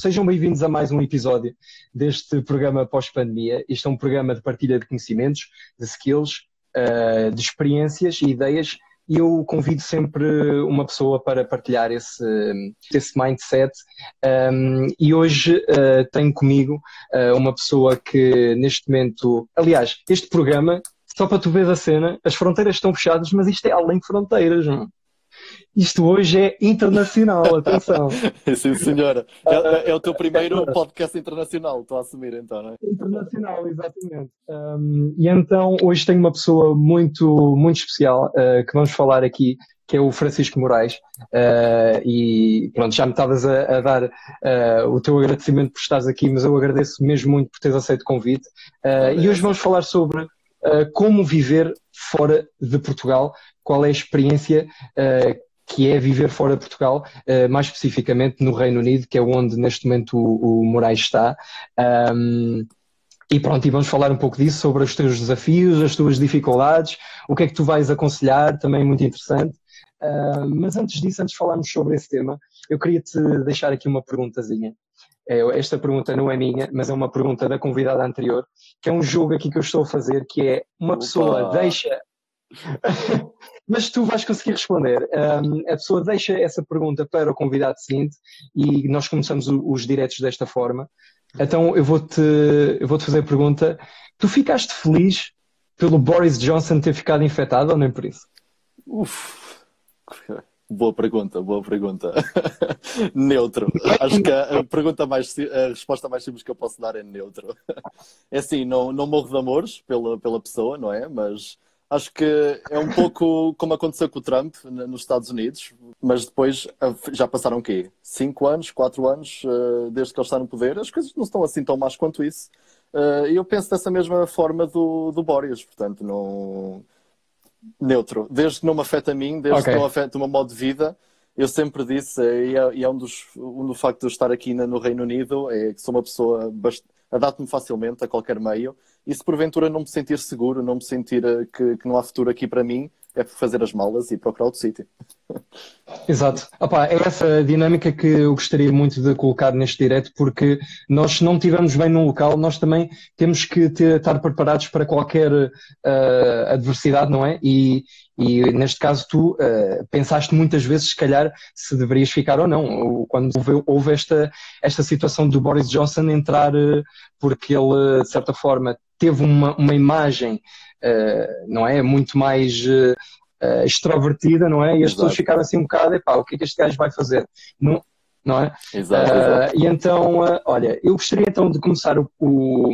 sejam bem-vindos a mais um episódio deste programa pós-pandemia. Este é um programa de partilha de conhecimentos, de skills, uh, de experiências e ideias e eu convido sempre uma pessoa para partilhar esse, esse mindset. Um, e hoje uh, tenho comigo uh, uma pessoa que neste momento, aliás, este programa, só para tu ver a cena, as fronteiras estão fechadas, mas isto é além de fronteiras. Não? Isto hoje é internacional, atenção. Sim, senhora. É, é, o teu primeiro podcast internacional, estou a assumir então, não é? Internacional, exatamente. Um, e então hoje tenho uma pessoa muito, muito especial uh, que vamos falar aqui, que é o Francisco Moraes. Uh, e pronto, já me estavas a, a, dar uh, o teu agradecimento por estares aqui, mas eu agradeço mesmo muito por teres aceito o convite. e hoje vamos falar sobre como viver fora de Portugal, qual é a experiência que é viver fora de Portugal, uh, mais especificamente no Reino Unido, que é onde neste momento o, o Moraes está. Um, e pronto, e vamos falar um pouco disso, sobre os teus desafios, as tuas dificuldades, o que é que tu vais aconselhar, também muito interessante. Uh, mas antes disso, antes de falarmos sobre esse tema, eu queria te deixar aqui uma perguntazinha. É, esta pergunta não é minha, mas é uma pergunta da convidada anterior, que é um jogo aqui que eu estou a fazer, que é uma Opa. pessoa deixa Mas tu vais conseguir responder. Um, a pessoa deixa essa pergunta para o convidado seguinte e nós começamos o, os diretos desta forma. Então eu vou-te vou -te fazer a pergunta: tu ficaste feliz pelo Boris Johnson ter ficado infectado ou nem por isso? Uf, boa pergunta, boa pergunta. neutro. Acho que a, pergunta mais, a resposta mais simples que eu posso dar é neutro. É assim, não, não morro de amores pela, pela pessoa, não é? Mas Acho que é um pouco como aconteceu com o Trump nos Estados Unidos, mas depois já passaram o quê? Cinco anos, quatro anos ah, desde que ele está no poder. As coisas não estão assim tão más quanto isso. Ah, e eu penso dessa mesma forma do, do Boris, portanto, não... neutro. Desde que não me afeta a mim, desde okay. que não afeta o meu modo de vida, eu sempre disse, e é, e é um dos um do facto de eu estar aqui no Reino Unido, é que sou uma pessoa bastante adapto-me facilmente a qualquer meio e se porventura não me sentir seguro, não me sentir eh, que, que não há futuro aqui para mim, é fazer as malas e procurar outro sítio. Exato. Opa, é essa dinâmica que eu gostaria muito de colocar neste direto, porque nós, se não estivermos bem num local, nós também temos que ter, estar preparados para qualquer uh, adversidade, não é? E, e neste caso, tu uh, pensaste muitas vezes, se calhar, se deverias ficar ou não. Quando houve, houve esta, esta situação do Boris Johnson entrar, uh, porque ele, de certa forma, teve uma, uma imagem uh, não é? Muito mais uh, extrovertida, não é? E as pessoas ficaram assim um bocado, epá, o que é que este gajo vai fazer? Não, não é? Exato, exato. E então, olha, eu gostaria então de começar o, o,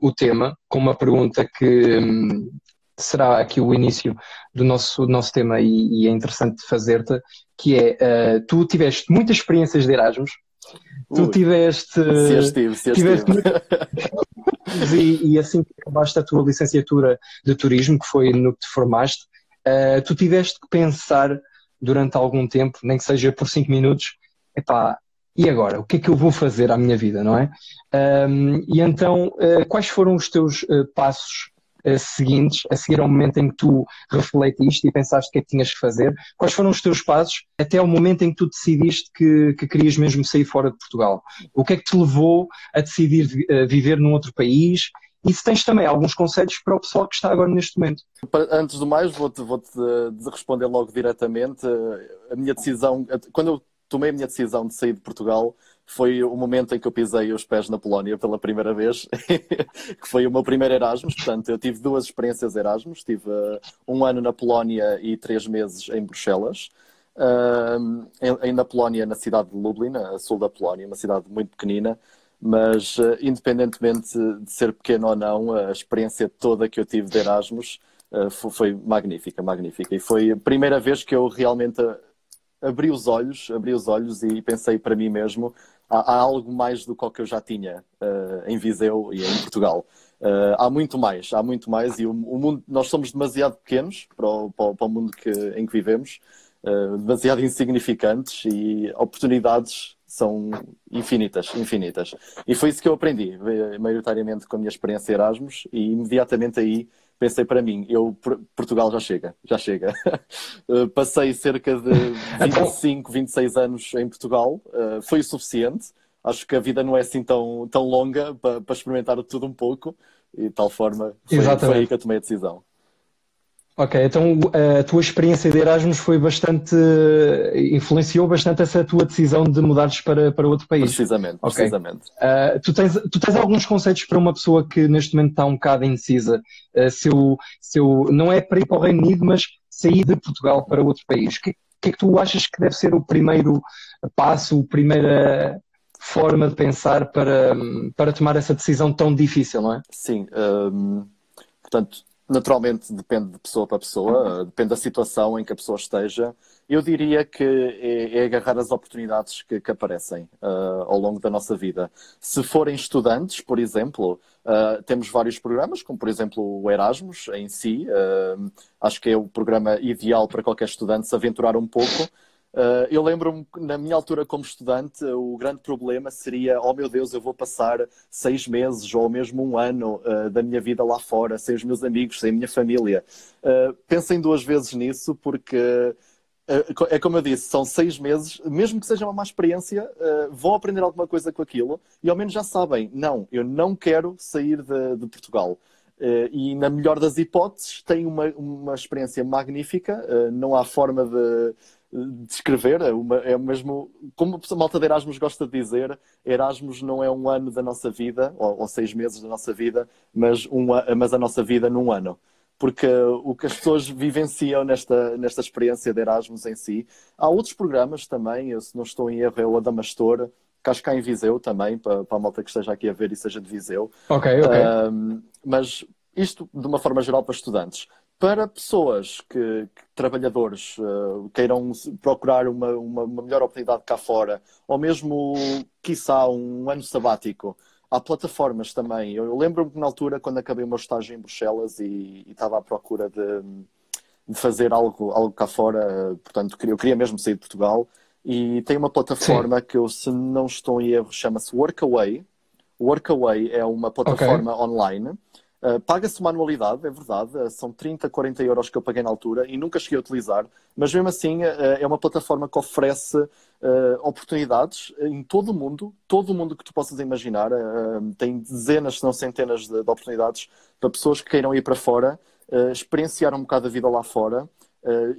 o tema com uma pergunta que um, será aqui o início do nosso, do nosso tema e, e é interessante fazer-te, que é, tu tiveste muitas experiências de Erasmus, tu tiveste. Se estive, se tiveste e, e, assim que acabaste a tua licenciatura de turismo, que foi no que te formaste, uh, tu tiveste que pensar durante algum tempo, nem que seja por cinco minutos, epá, e agora? O que é que eu vou fazer à minha vida, não é? Um, e então, uh, quais foram os teus uh, passos seguintes, a seguir ao momento em que tu refletiste e pensaste o que é que tinhas que fazer? Quais foram os teus passos até ao momento em que tu decidiste que, que querias mesmo sair fora de Portugal? O que é que te levou a decidir uh, viver num outro país? E se tens também alguns conselhos para o pessoal que está agora neste momento? Antes do mais, vou-te vou -te responder logo diretamente. A minha decisão, quando eu tomei a minha decisão de sair de Portugal, foi o momento em que eu pisei os pés na Polónia pela primeira vez, que foi o meu primeiro Erasmus. Portanto, eu tive duas experiências Erasmus. Tive uh, um ano na Polónia e três meses em Bruxelas. Uh, em, na Polónia, na cidade de Lublin, a sul da Polónia, uma cidade muito pequenina, mas uh, independentemente de ser pequeno ou não, a experiência toda que eu tive de Erasmus foi, foi magnífica, magnífica. E foi a primeira vez que eu realmente abri os olhos, abri os olhos e pensei para mim mesmo, há, há algo mais do que o eu já tinha uh, em Viseu e em Portugal. Uh, há muito mais, há muito mais e o, o, mundo, nós somos demasiado pequenos para o, para o mundo que, em que vivemos, uh, demasiado insignificantes e oportunidades são infinitas, infinitas. E foi isso que eu aprendi, maioritariamente com a minha experiência Erasmus e imediatamente aí pensei para mim, eu Portugal já chega, já chega. Eh, passei cerca de 25, 26 anos em Portugal, uh, foi o suficiente. acho que a vida não é assim tão, tão longa para, para experimentar tudo um pouco e de tal forma foi, foi aí que eu tomei a decisão. Ok, então a tua experiência de Erasmus foi bastante. influenciou bastante essa tua decisão de mudares para, para outro país. Precisamente, okay. precisamente. Uh, tu, tens, tu tens alguns conceitos para uma pessoa que neste momento está um bocado indecisa, uh, se, eu, se eu, não é para ir para o Reino Unido, mas sair de Portugal para outro país. O que, que é que tu achas que deve ser o primeiro passo, a primeira forma de pensar para, para tomar essa decisão tão difícil, não é? Sim, um, portanto Naturalmente depende de pessoa para pessoa, depende da situação em que a pessoa esteja. Eu diria que é, é agarrar as oportunidades que, que aparecem uh, ao longo da nossa vida. Se forem estudantes, por exemplo, uh, temos vários programas, como por exemplo o Erasmus em si. Uh, acho que é o programa ideal para qualquer estudante se aventurar um pouco. Uh, eu lembro-me, na minha altura como estudante, o grande problema seria: oh meu Deus, eu vou passar seis meses ou mesmo um ano uh, da minha vida lá fora, sem os meus amigos, sem a minha família. Uh, pensem duas vezes nisso, porque é como eu disse, são seis meses, mesmo que seja uma má experiência, vão aprender alguma coisa com aquilo e ao menos já sabem: não, eu não quero sair de, de Portugal. e na melhor das hipóteses, têm uma, uma experiência magnífica, não há forma de descrever, é, uma, é mesmo, como a malta de Erasmus gosta de dizer, Erasmus não é um ano da nossa vida, ou, ou seis meses da nossa vida, mas, um, mas a nossa vida num ano. Porque o que as pessoas vivenciam nesta, nesta experiência de Erasmus em si. Há outros programas também, eu, se não estou em erro, é o Adamastor, que acho que há em Viseu também, para, para a malta que esteja aqui a ver e seja de Viseu. Ok, ok. Um, mas isto de uma forma geral para estudantes para pessoas que, que trabalhadores uh, queiram procurar uma, uma, uma, melhor oportunidade cá fora, ou mesmo, quiçá, um ano sabático, há plataformas também. Eu, eu lembro-me que na altura, quando acabei o meu estágio em Bruxelas e, e estava à procura de, de, fazer algo, algo cá fora, portanto, eu queria mesmo sair de Portugal, e tem uma plataforma Sim. que eu, se não estou em erro, chama-se Workaway. Workaway é uma plataforma okay. online Uh, Paga-se uma anualidade, é verdade, uh, são 30, 40 euros que eu paguei na altura e nunca cheguei a utilizar, mas mesmo assim uh, é uma plataforma que oferece oportunidades em todo o mundo, todo o mundo que tu possas imaginar. tem dezenas, se não centenas de, de, oportunidades para pessoas que queiram ir para fora, experienciar um bocado a vida lá fora.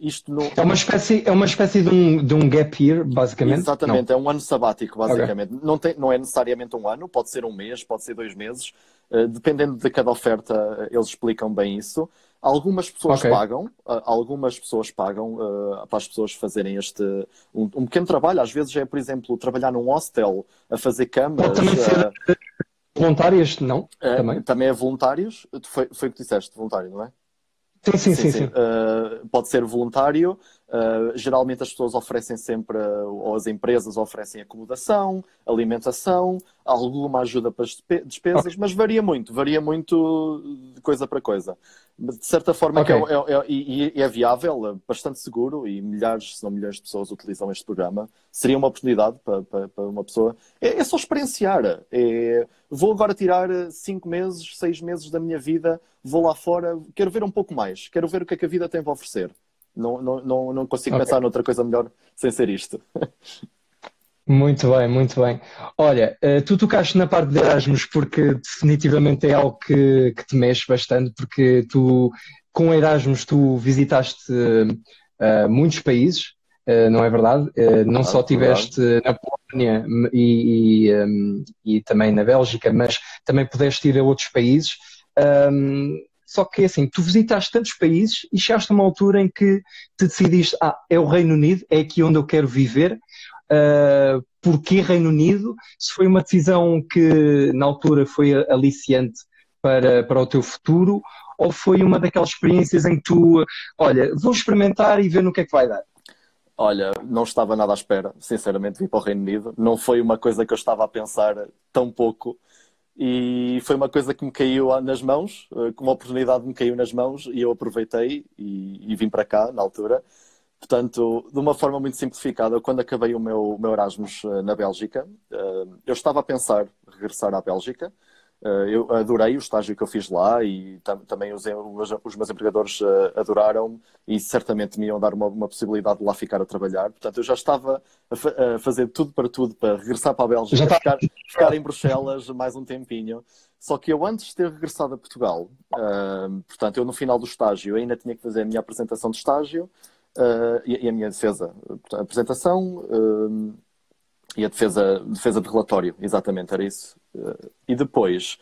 Isto no... é, uma espécie, é uma espécie de um, de um gap year, basicamente? Exatamente, não. é um ano sabático, basicamente. Okay. Não, tem, não é necessariamente um ano, pode ser um mês, pode ser dois meses, dependendo de cada oferta, eles explicam bem isso. Algumas pessoas okay. pagam, uh, algumas pessoas pagam para as pessoas fazerem este um, um, pequeno trabalho. Às vezes é, por exemplo, trabalhar num hostel, a fazer camas. Pode também ser voluntários, não? também? também é voluntários. Foi, foi o que disseste, voluntário, não é? Sim, sim, sim. sim, sim. Uh, pode ser voluntário. Uh, geralmente as pessoas oferecem sempre, ou as empresas oferecem acomodação, alimentação, alguma ajuda para as despesas, okay. mas varia muito, varia muito de coisa para coisa. De certa forma okay. é, é, é, é viável, é bastante seguro e milhares, se não milhões de pessoas utilizam este programa. Seria uma oportunidade para, para, para uma pessoa. É, é, só experienciar. É, vou agora tirar cinco meses, seis meses da minha vida, vou lá fora, quero ver um pouco mais, quero ver o que é que a vida tem para oferecer. Não, não, não, não consigo okay. pensar noutra coisa melhor sem ser isto. Muito bem, muito bem. Olha, eh, tu tocaste na parte de Erasmus porque definitivamente é algo que, que te mexe bastante, porque tu, com Erasmus, tu visitaste uh, muitos países, uh, não é verdade? Uh, não ah, só estiveste na Polónia e, e, um, e, também na Bélgica, mas também pudeste ir a outros países. Um, só que assim, tu visitaste tantos países e chegaste a uma altura em que te decidiste, ah, é o Reino Unido, é aqui onde eu quero viver, Uh, porquê Reino Unido? Se foi uma decisão que na altura foi aliciante para, para o teu futuro ou foi uma daquelas experiências em que tu, olha, vou experimentar e ver no que é que vai dar? Olha, não estava nada à espera, sinceramente, vir para o Reino Unido. Não foi uma coisa que eu estava a pensar tão pouco. E foi uma coisa que me caiu nas mãos, eh, uma oportunidade me caiu nas mãos e eu aproveitei e, e vim para cá na altura. Portanto, de uma forma muito simplificada, quando acabei o meu, meu Erasmus uh, na Bélgica, uh, eu estava a pensar regressar à Bélgica. Uh, eu adorei o estágio que eu fiz lá e tam também os, os, meus empregadores uh, adoraram e certamente me iam dar uma, uma, possibilidade de lá ficar a trabalhar. Portanto, eu já estava a, fa a fazer tudo para tudo para regressar para a Bélgica, tá. ficar, ficar, em Bruxelas mais um tempinho. Só que eu, antes de ter regressado a Portugal, uh, portanto, eu no final do estágio ainda tinha que fazer a minha apresentação de estágio e, e, a minha defesa. A apresentação e a defesa, defesa de relatório, exatamente, era isso. E depois,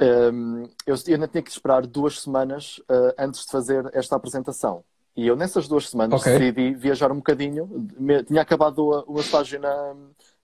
um, eu, eu ainda tinha que esperar duas semanas uh, antes de fazer esta apresentação. E eu, nessas duas semanas, okay. decidi viajar um bocadinho. Me, tinha acabado o, o estágio na,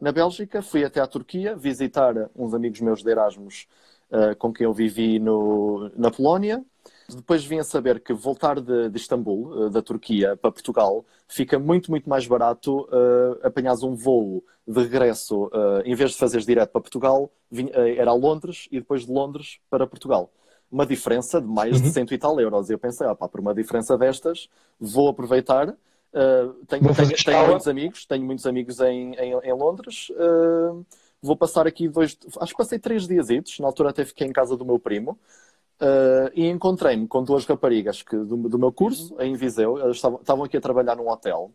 na Bélgica, fui até à Turquia visitar uns amigos meus de Erasmus uh, com quem eu vivi no, na Polónia. Depois vim a saber que voltar de, de Istambul, uh, da Turquia, para Portugal, fica muito, muito mais barato uh, apanhares um voo de regresso, uh, em vez de fazeres direto para Portugal, vim, era a Londres e depois de Londres para Portugal. Uma diferença de mais uhum. de cento e tal euros. E eu pensei, ah, pá, por uma diferença destas, vou aproveitar. tenho, tenho, tenho muitos amigos, tenho muitos amigos em, em, em Londres. Vou passar aqui dois, acho que passei três dias, na altura até fiquei em casa do meu primo. Uh, e encontrei-me com duas raparigas que, do, do meu curso, em Viseu, elas estavam, estavam aqui a trabalhar num hotel.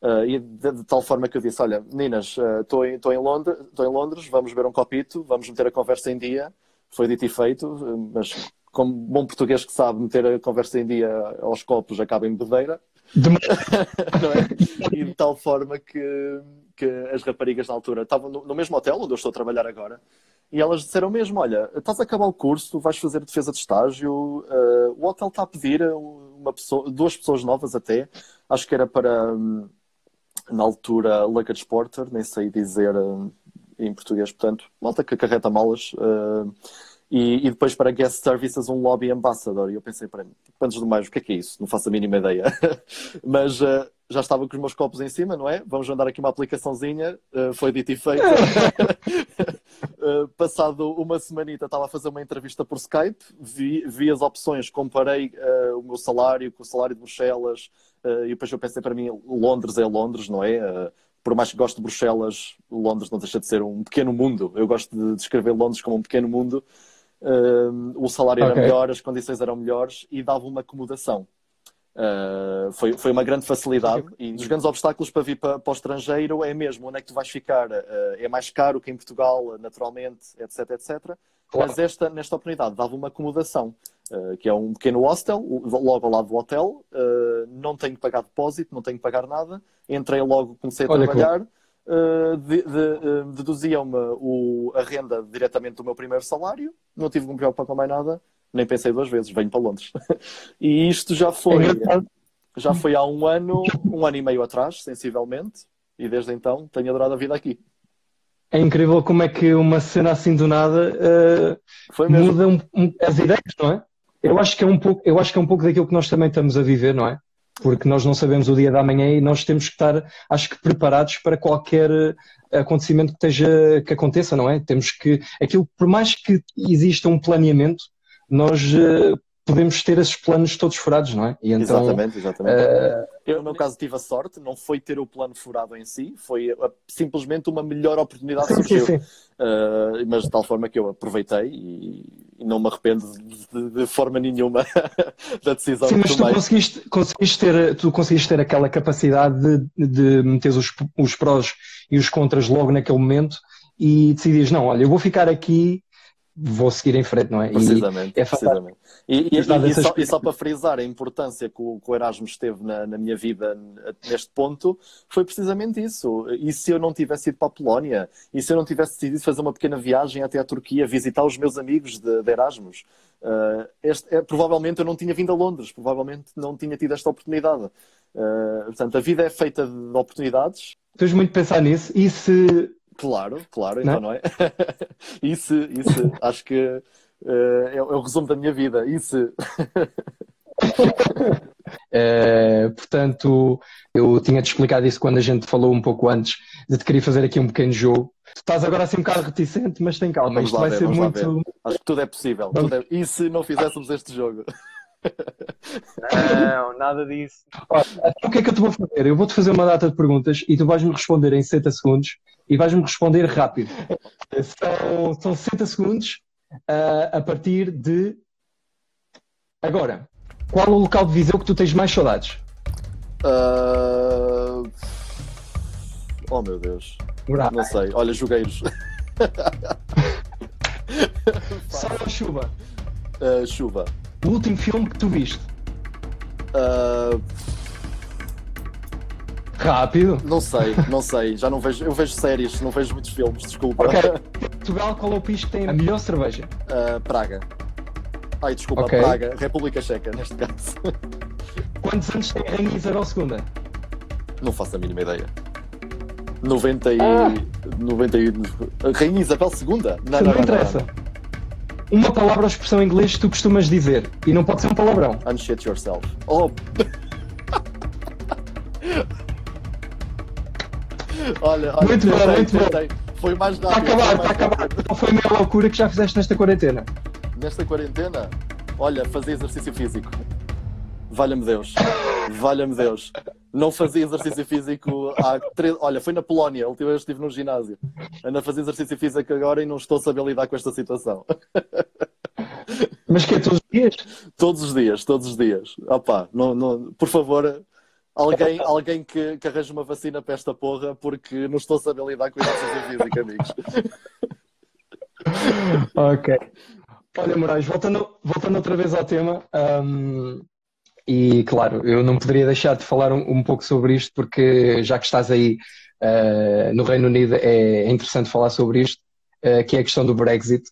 Uh, e de, de, tal forma que eu disse: Olha, meninas, estou uh, em, em, Londres, em Londres, vamos beber um copito, vamos meter a conversa em dia. Foi dito e feito, mas como bom português que sabe meter a conversa em dia aos copos acaba em bebedeira. é? E de tal forma que, que as raparigas na altura estavam no, no mesmo hotel onde eu estou a trabalhar agora e elas disseram mesmo: Olha, estás a acabar o curso, vais fazer defesa de estágio, uh, o hotel está a pedir uma pessoa, duas pessoas novas até, acho que era para, um, na altura, luggage porter, nem sei dizer uh, em português, portanto, malta que acarreta malas. Uh, e, e, depois para guest services um lobby ambassador. E eu pensei, para mim, antes do mais, o que é que é isso? Não faço a mínima ideia. Mas uh, já estava com os meus copos em cima, não é? Vamos mandar aqui uma aplicaçãozinha. Uh, foi dito e feito. uh, passado uma semanita estava a fazer uma entrevista por Skype, vi, vi as opções, comparei o meu salário com o salário de Bruxelas. e depois eu pensei para mim, Londres é Londres, não é? por mais que goste de Bruxelas, Londres não deixa de ser um pequeno mundo. Eu gosto de descrever Londres como um pequeno mundo Uh, o salário okay. era melhor, as condições eram melhores e dava uma acomodação. Uh, foi, foi uma grande facilidade e dos grandes obstáculos para vir para, para o estrangeiro é mesmo onde é que tu vais ficar. Uh, é mais caro que em Portugal, naturalmente, etc, etc. Claro. Mas esta, nesta oportunidade dava uma acomodação, uh, que é um pequeno hostel, logo ao lado do hotel. não tenho que pagar depósito, não tenho que pagar nada. Entrei logo, comecei a Olha trabalhar. Uh, de, de, uh, deduziam-me a renda diretamente do meu primeiro salário, não tive que me preocupar com mais nada, nem pensei duas vezes, venho para Londres. e isto já foi, é já foi há um ano, um ano e meio atrás, sensivelmente, e desde então tenho adorado a vida aqui. É incrível como é que uma cena assim do nada uh, muda um, um, as ideias, não é? Eu acho que é um pouco, eu acho que é um pouco daquilo que nós também estamos a viver, não é? Porque nós não sabemos o dia da manhã e nós temos que estar, acho que, preparados para qualquer eh, acontecimento que, esteja, que aconteça, não é? Temos que, aquilo, por mais que exista um planeamento, nós uh, podemos ter esses planos todos furados, não é? E então, exatamente, exatamente. Uh... Eu, no meu caso, tive a sorte, não foi ter o plano furado em si, foi uh, simplesmente uma melhor oportunidade que surgiu. Sim, sim. Uh, mas de tal forma que eu aproveitei e, e não me arrependo de, de forma nenhuma da decisão sim, que mas. Tu conseguiste, conseguiste, ter, tu conseguiste ter aquela capacidade de, de meter os, os prós e os contras logo naquele momento e decidias, não, olha, eu vou ficar aqui vou seguir em frente, não é? Precisamente, e é precisamente. E, e, e, só, e, só, para frisar a importância que o, que o Erasmus teve na, na, minha vida neste ponto, foi precisamente isso. E se eu não tivesse ido para a Polónia? E se eu não tivesse decidido fazer uma pequena viagem até a Turquia, visitar os meus amigos de, de Erasmus? Uh, este, é, provavelmente eu não tinha vindo a Londres, provavelmente não tinha tido esta oportunidade. Uh, portanto, a vida é feita de oportunidades. Tens muito pensar nisso. E se Claro, claro, então não, é? isso, isso, acho que uh, é, é, o resumo da minha vida. Isso. é, portanto, eu tinha-te explicado isso quando a gente falou um pouco antes de te querer fazer aqui um pequeno jogo. Tu estás agora assim um bocado reticente, mas tem calma. Vamos Isto vai ver, ser muito. Acho que tudo é possível. Tudo é... E se não fizéssemos este jogo? Não, nada disso. Olha, então o que é que eu te vou fazer? Eu vou-te fazer uma data de perguntas e tu vais-me responder em 60 segundos e vais-me responder rápido. São, são 60 segundos uh, a partir de agora. Qual o local de Viseu que tu tens mais saudades? Uh... Oh meu Deus. Não sei. Olha, jogueiros. Sol ou chuva? Uh, chuva. O último filme que tu viste? Uh... Rápido. Não sei, não sei. Já não vejo. Eu vejo séries, não vejo muitos filmes, desculpa. Ok. Portugal, qual é o país que tem a melhor cerveja? Uh, Praga. Ai, desculpa, okay. Praga. República Checa, neste caso. Quantos anos tem a Rainha Isabel II? Não faço a mínima ideia. 90 e. Ah. 90 e. Rainha Isabel II? Não, não, não interessa. Não, não. Uma palavra ou expressão em inglês que tu costumas dizer. E não pode ser um palavrão. Unshit yourself. Oh! olha, olha. Muito bom, muito bom. Foi mais rápido. Está a acabar, está a acabar. Não foi a meia loucura que já fizeste nesta quarentena? Nesta quarentena? Olha, fazer exercício físico. Valha-me Deus. Valha-me Deus. Não fazia exercício físico há três. Olha, foi na Polónia, a última vez estive no ginásio. Ando a fazer exercício físico agora e não estou a saber lidar com esta situação. Mas que é todos os dias? Todos os dias, todos os dias. Opa, não, não, por favor, alguém, alguém que, que arranje uma vacina para esta porra, porque não estou a saber lidar com exercício físico, amigos. ok. Olha, Moraes, voltando, voltando outra vez ao tema, um, e claro, eu não poderia deixar de falar um, um pouco sobre isto, porque já que estás aí uh, no Reino Unido, é, interessante falar sobre isto, uh, que é a questão do Brexit.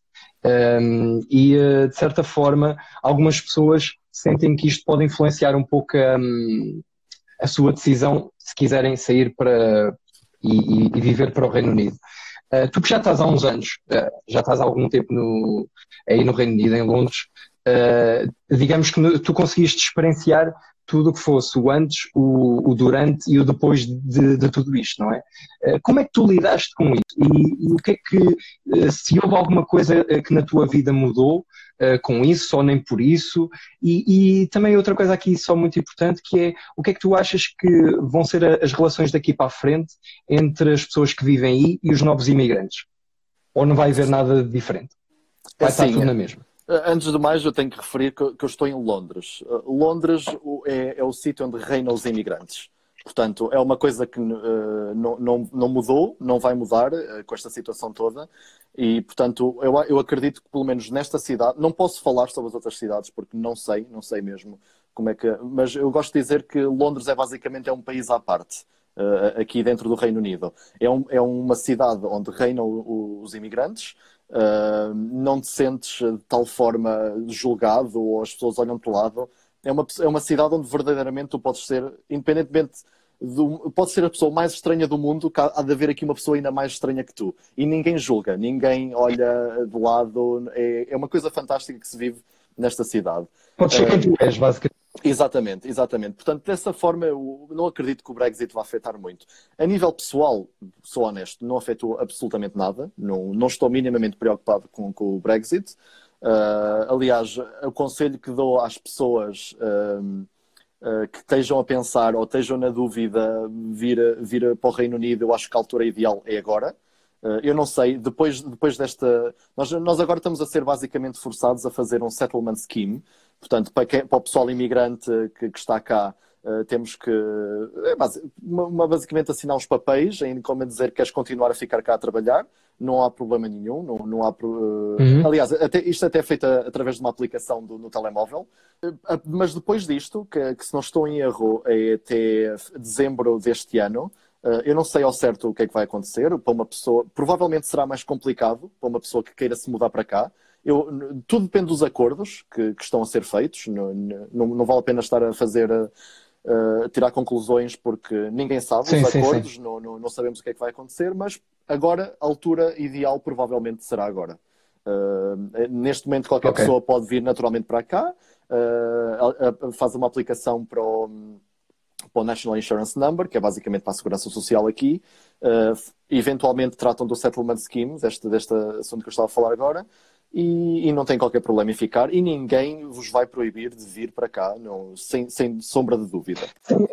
Um, e uh, de certa forma, algumas pessoas sentem que isto pode influenciar um pouco um, a sua decisão se quiserem sair para e, e viver para o Reino Unido. Uh, tu que já estás há uns anos, uh, já estás há algum tempo no, aí no Reino Unido, em Londres, uh, digamos que tu conseguiste experienciar tudo o que fosse o antes, o, o durante e o depois de, de, tudo isto, não é? Como é que tu lidaste com isso? E, e o que é que, se houve alguma coisa que na tua vida mudou com isso, ou nem por isso? E, e, também outra coisa aqui só muito importante, que é o que é que tu achas que vão ser as relações daqui para a frente entre as pessoas que vivem aí e os novos imigrantes? Ou não vai haver nada de diferente? Vai assim, estar tudo na mesma? Antes de mais, eu tenho que referir que, eu estou em Londres. Londres é, é o sítio onde reinam os imigrantes. Portanto, é uma coisa que uh, não, não, não, mudou, não vai mudar uh, com esta situação toda. E, portanto, eu, eu acredito que, pelo menos nesta cidade, não posso falar sobre as outras cidades, porque não sei, não sei mesmo como é que. Mas eu gosto de dizer que Londres é basicamente é um país à parte. Uh, aqui dentro do Reino Unido. É, um, é uma cidade onde reinam os imigrantes, uh, não te sentes de tal forma julgado ou as pessoas olham para o lado. É uma, é uma cidade onde verdadeiramente tu podes ser, independentemente do, pode ser a pessoa mais estranha do mundo, há de haver aqui uma pessoa ainda mais estranha que tu. E ninguém julga, ninguém olha de lado. É, é uma coisa fantástica que se vive nesta cidade. Pode ser quem tu és, basicamente. Exatamente, exatamente. Portanto, dessa forma, eu não acredito que o Brexit vá afetar muito. A nível pessoal, sou honesto, não afetou absolutamente nada. Não, não estou minimamente preocupado com, com o Brexit. Uh, aliás, o conselho que dou às pessoas. Uh, que estejam a pensar ou estejam na dúvida vir, vir para o Reino Unido, eu acho que a altura ideal é agora. Eu não sei, depois, depois desta. Nós, nós agora estamos a ser basicamente forçados a fazer um settlement scheme. Portanto, para, quem, para o pessoal imigrante que, que está cá, Uh, temos que é, uma, basicamente assinar os papéis em como dizer que queres continuar a ficar cá a trabalhar, não há problema nenhum, não, não há uh, uhum. aliás, até, isto até é feito através de uma aplicação do, no telemóvel, uh, mas depois disto, que, que, se não estou em erro é até dezembro deste ano, eu não sei ao certo o que é que vai acontecer para uma pessoa, provavelmente será mais complicado para uma pessoa que queira se mudar para cá, eu, tudo depende dos acordos que, que estão a ser feitos, não, não, não, vale a pena estar a fazer uh, tirar conclusões porque ninguém sabe sim, os sim, acordos, sim. Não, não, não, sabemos o que é que vai acontecer, mas agora a altura ideal provavelmente será agora. Uh, neste momento qualquer okay. pessoa pode vir naturalmente para cá, uh, faz uma aplicação para o, para o, National Insurance Number, que é basicamente para a segurança social aqui, eventualmente tratam do Settlement Schemes, este, deste assunto que eu estava a falar agora, e, e, não tem qualquer problema em ficar e ninguém vos vai proibir de vir para cá, não, sem, sem sombra de dúvida. Sim,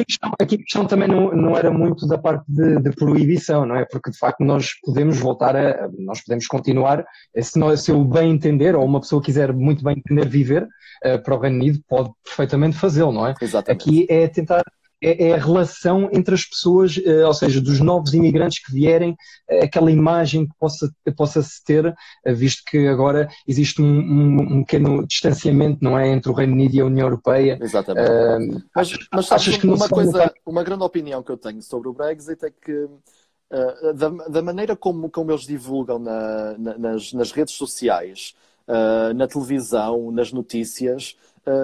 a questão, aqui a questão também não, não era muito da parte de, de, proibição, não é? Porque de facto nós podemos voltar a, nós podemos continuar, se, nós, se eu bem entender, ou uma pessoa quiser muito bem entender viver uh, para o Reino Unido, pode perfeitamente fazê-lo, não é? Exatamente. Aqui é tentar é, é, a relação entre as pessoas, eh, ou seja, dos novos imigrantes que vierem, eh, aquela imagem que possa, possa se ter, eh, visto que agora existe um, um, um, pequeno distanciamento, não é, entre o Reino Unido e a União Europeia. Exatamente. Mas, mas sabes, achas que uma coisa, uma grande opinião que eu tenho sobre o Brexit é que da, da, maneira como, como eles divulgam na, na, nas, nas redes sociais, uh, na televisão, nas notícias,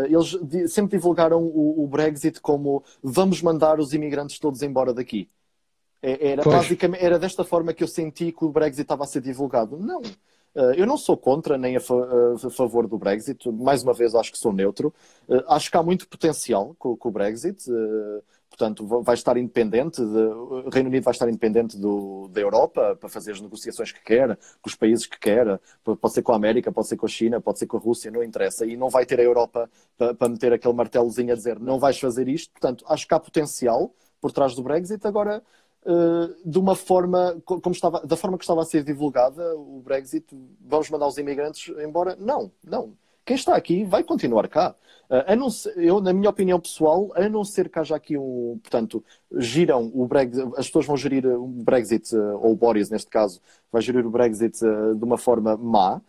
eles sempre divulgaram o, o, Brexit como vamos mandar os imigrantes todos embora daqui. É, era, basicamente, era desta forma que eu senti que o Brexit estava a ser divulgado. Não. Uh, eu não sou contra nem a, fa a, favor do Brexit. Mais uma vez, acho que sou neutro. Uh, acho que há muito potencial com, o Brexit portanto, vai estar independente, de, o Reino Unido vai estar independente do, da Europa para fazer as negociações que quer, com os países que quer, pode ser com a América, pode ser com a China, pode ser com a Rússia, não interessa, e não vai ter a Europa para, para meter aquele martelozinho a dizer não vais fazer isto, portanto, acho que há potencial por trás do Brexit, agora de uma forma como estava, da forma que estava a ser divulgada o Brexit, vamos mandar os imigrantes embora? Não, não quem está aqui vai continuar cá. Uh, a não ser, eu, na minha opinião pessoal, a não ser que haja aqui um. Portanto, giram o Brexit, as pessoas vão gerir o Brexit, ou o Boris neste caso, vai gerir o Brexit de uma forma má,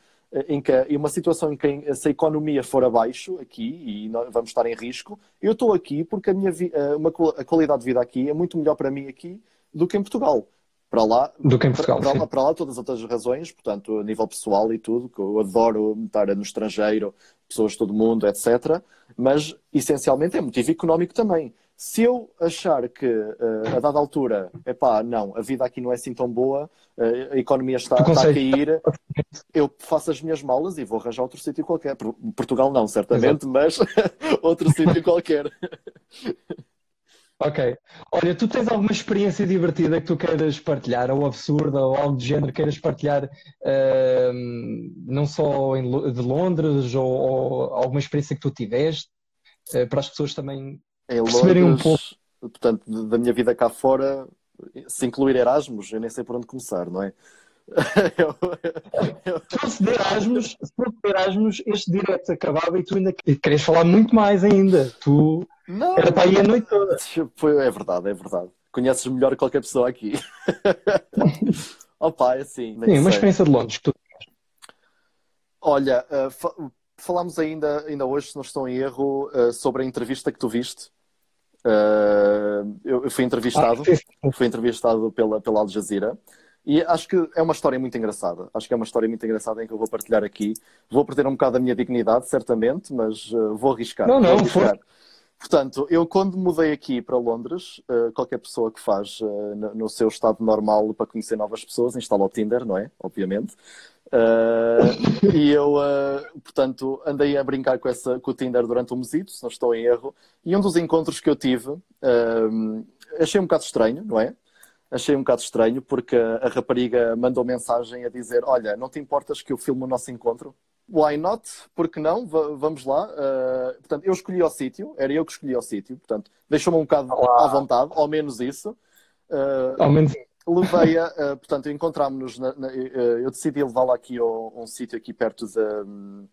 em que em uma situação em que se a economia for abaixo aqui e vamos estar em risco, eu estou aqui porque a, minha uma, a qualidade de vida aqui é muito melhor para mim aqui do que em Portugal para lá, do que em Portugal, para, para, para, lá todas as outras razões, portanto, a nível pessoal e tudo, que eu adoro estar no estrangeiro, pessoas de todo mundo, etc. Mas, essencialmente, é motivo económico também. Se eu achar que, uh, a dada altura, é pá, não, a vida aqui não é assim tão boa, uh, a economia está, está, a cair, eu faço as minhas malas e vou arranjar outro sítio qualquer. Portugal não, certamente, Exato. mas outro sítio qualquer. Ok. Olha, tu tens alguma experiência divertida que tu queiras partilhar, ou absurda, ou algo de género que queiras partilhar, uh, não só em, de Londres, ou, ou, alguma experiência que tu tiveste, uh, para as pessoas também em perceberem Londres, um pouco. Portanto, da minha vida cá fora, se incluir Erasmus, eu nem sei por onde começar, não é? eu, eu... Se fosse de Erasmus, se Erasmus, este direto acabava e tu ainda querias falar muito mais ainda. Tu não, era para ir a noite toda. Foi, é verdade, é verdade. Conheces melhor que qualquer pessoa aqui. Opa, é assim. Sim, uma experiência de Londres. Tu... Olha, uh, fa falámos ainda, ainda hoje, se não estou em erro, uh, sobre a entrevista que tu viste. Uh, eu, eu, fui entrevistado, ah, fui entrevistado pela, pela Al Jazeera. E acho que é uma história muito engraçada. Acho que é uma história muito engraçada em que eu vou partilhar aqui. Vou perder um bocado da minha dignidade, certamente, mas uh, vou arriscar. Não, não, vou arriscar. Portanto, eu quando mudei aqui para Londres, uh, qualquer pessoa que faz uh, no, no, seu estado normal para conhecer novas pessoas, instala o Tinder, não é? Obviamente. e eu, portanto, andei a brincar com, essa, com o Tinder durante um mesito, se não estou em erro. E um dos encontros que eu tive, achei um bocado estranho, não é? Achei um bocado estranho porque a rapariga mandou mensagem a dizer: Olha, não te importas que eu filme o nosso encontro? Why not? Porque não? V vamos lá. Uh, portanto, eu escolhi o sítio, era eu que escolhi o sítio, portanto, deixou-me um bocado Olá. à vontade, ao menos isso. Uh, ao menos. Levei-a, uh, portanto, encontrámos-nos, eu decidi levá-la aqui a um sítio aqui perto da. Um,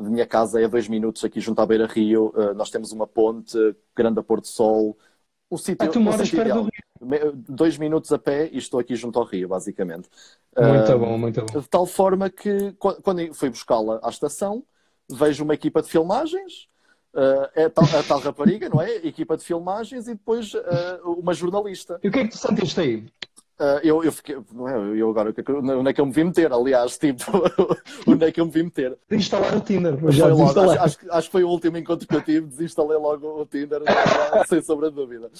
de minha casa é a dois minutos aqui junto à Beira Rio. nós temos uma ponte, grande a pôr do sol, o sítio, ah, tu moras perto do Rio. Dois minutos a pé e estou aqui junto ao Rio, basicamente. Muito uh, bom, muito bom. De tal forma que, quando fui buscá-la à estação, vejo uma equipa de filmagens, uh, é tal, a tal rapariga, não é? Equipa de filmagens e depois uh, uma jornalista. E o que é que tu sentiste aí? Uh, eu, eu fiquei, não é, eu agora, onde é que eu me vi meter? Aliás, tipo, onde é que eu me vi meter? Desinstalar o Tinder. Já logo, acho, acho, acho, que foi o último encontro que eu tive, desinstalei logo o Tinder, sem sombra de dúvida.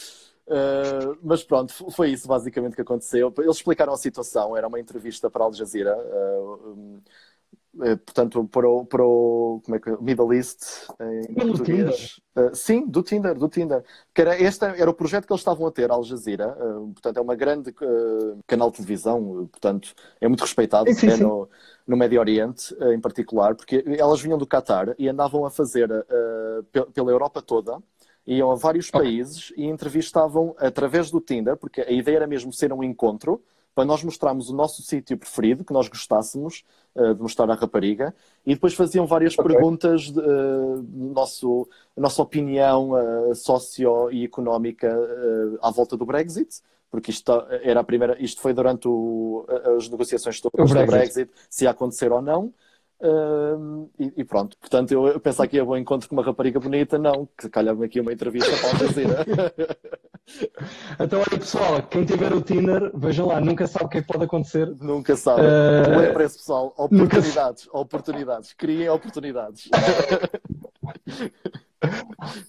Uh, mas pronto, foi isso basicamente que aconteceu. Eles explicaram a situação, era uma entrevista para Al Jazeera. Uh, um, portanto, para o, para o como é que, Middle East em português. Uh, sim, do Tinder, do Tinder. Que era, este era o projeto que eles estavam a ter, Al Jazeera. Uh, portanto, é uma grande uh, canal de televisão, portanto, é muito respeitado sim, sim. No, no Médio Oriente, em particular, porque elas vinham do Qatar e andavam a fazer pela Europa toda Iam a vários países e entrevistavam através do Tinder, porque a ideia era mesmo ser um encontro para nós mostrarmos o nosso sítio preferido, que nós gostássemos de mostrar à rapariga, e depois faziam várias okay. perguntas de uh, nosso, nossa opinião uh, socio e económica uh, à volta do Brexit, porque isto era a primeira, isto foi durante o, as negociações todas do Brexit, se ia acontecer ou não. Uh, e, e, pronto, portanto, eu, pensava que ia bom encontro com uma rapariga bonita, não, que calhava aqui uma entrevista para a Jazeera. então, olha pessoal, quem tiver o Tinder, vejam lá, nunca sabe o que é que pode acontecer. Nunca sabe. Uh... Não é preço, pessoal. Oportunidades, nunca... oportunidades. Criem oportunidades.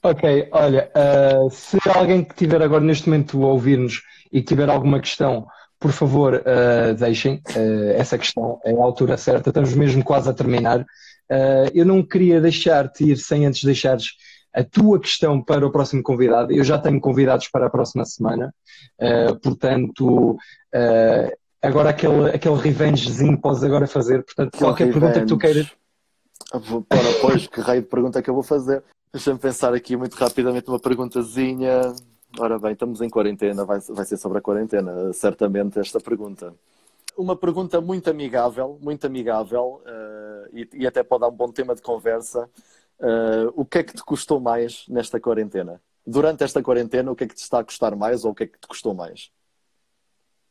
ok, olha, uh, se alguém que estiver agora neste momento a ouvir-nos e tiver alguma questão por favor, uh, deixem uh, essa questão, é a altura certa, estamos mesmo quase a terminar. Uh, eu não queria deixar-te ir sem antes deixares a tua questão para o próximo convidado. Eu já tenho convidados para a próxima semana, portanto, agora aquele, aquele revengezinho podes agora fazer. Portanto, qualquer revenge. pergunta que tu queiras. Para pois, que raio de pergunta é que eu vou fazer? Deixa-me pensar aqui muito rapidamente uma perguntazinha. Ora bem, estamos em quarentena, vai, vai ser sobre a quarentena, certamente, esta pergunta. Uma pergunta muito amigável, muito amigável, uh, e, e, até pode dar um bom tema de conversa. Uh, o que é que te custou mais nesta quarentena? Durante esta quarentena, o que é que te está a custar mais ou o que é que te custou mais?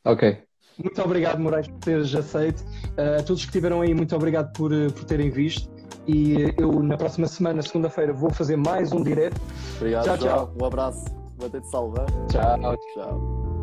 Ok. Muito obrigado, Moraes, por teres aceito. Uh, a todos que estiveram aí, muito obrigado por, por terem visto. E eu, na próxima semana, segunda-feira, vou fazer mais um direto. Obrigado, tchau, tchau. Um abraço. Vou ter de salvar. Tchau. Tchau.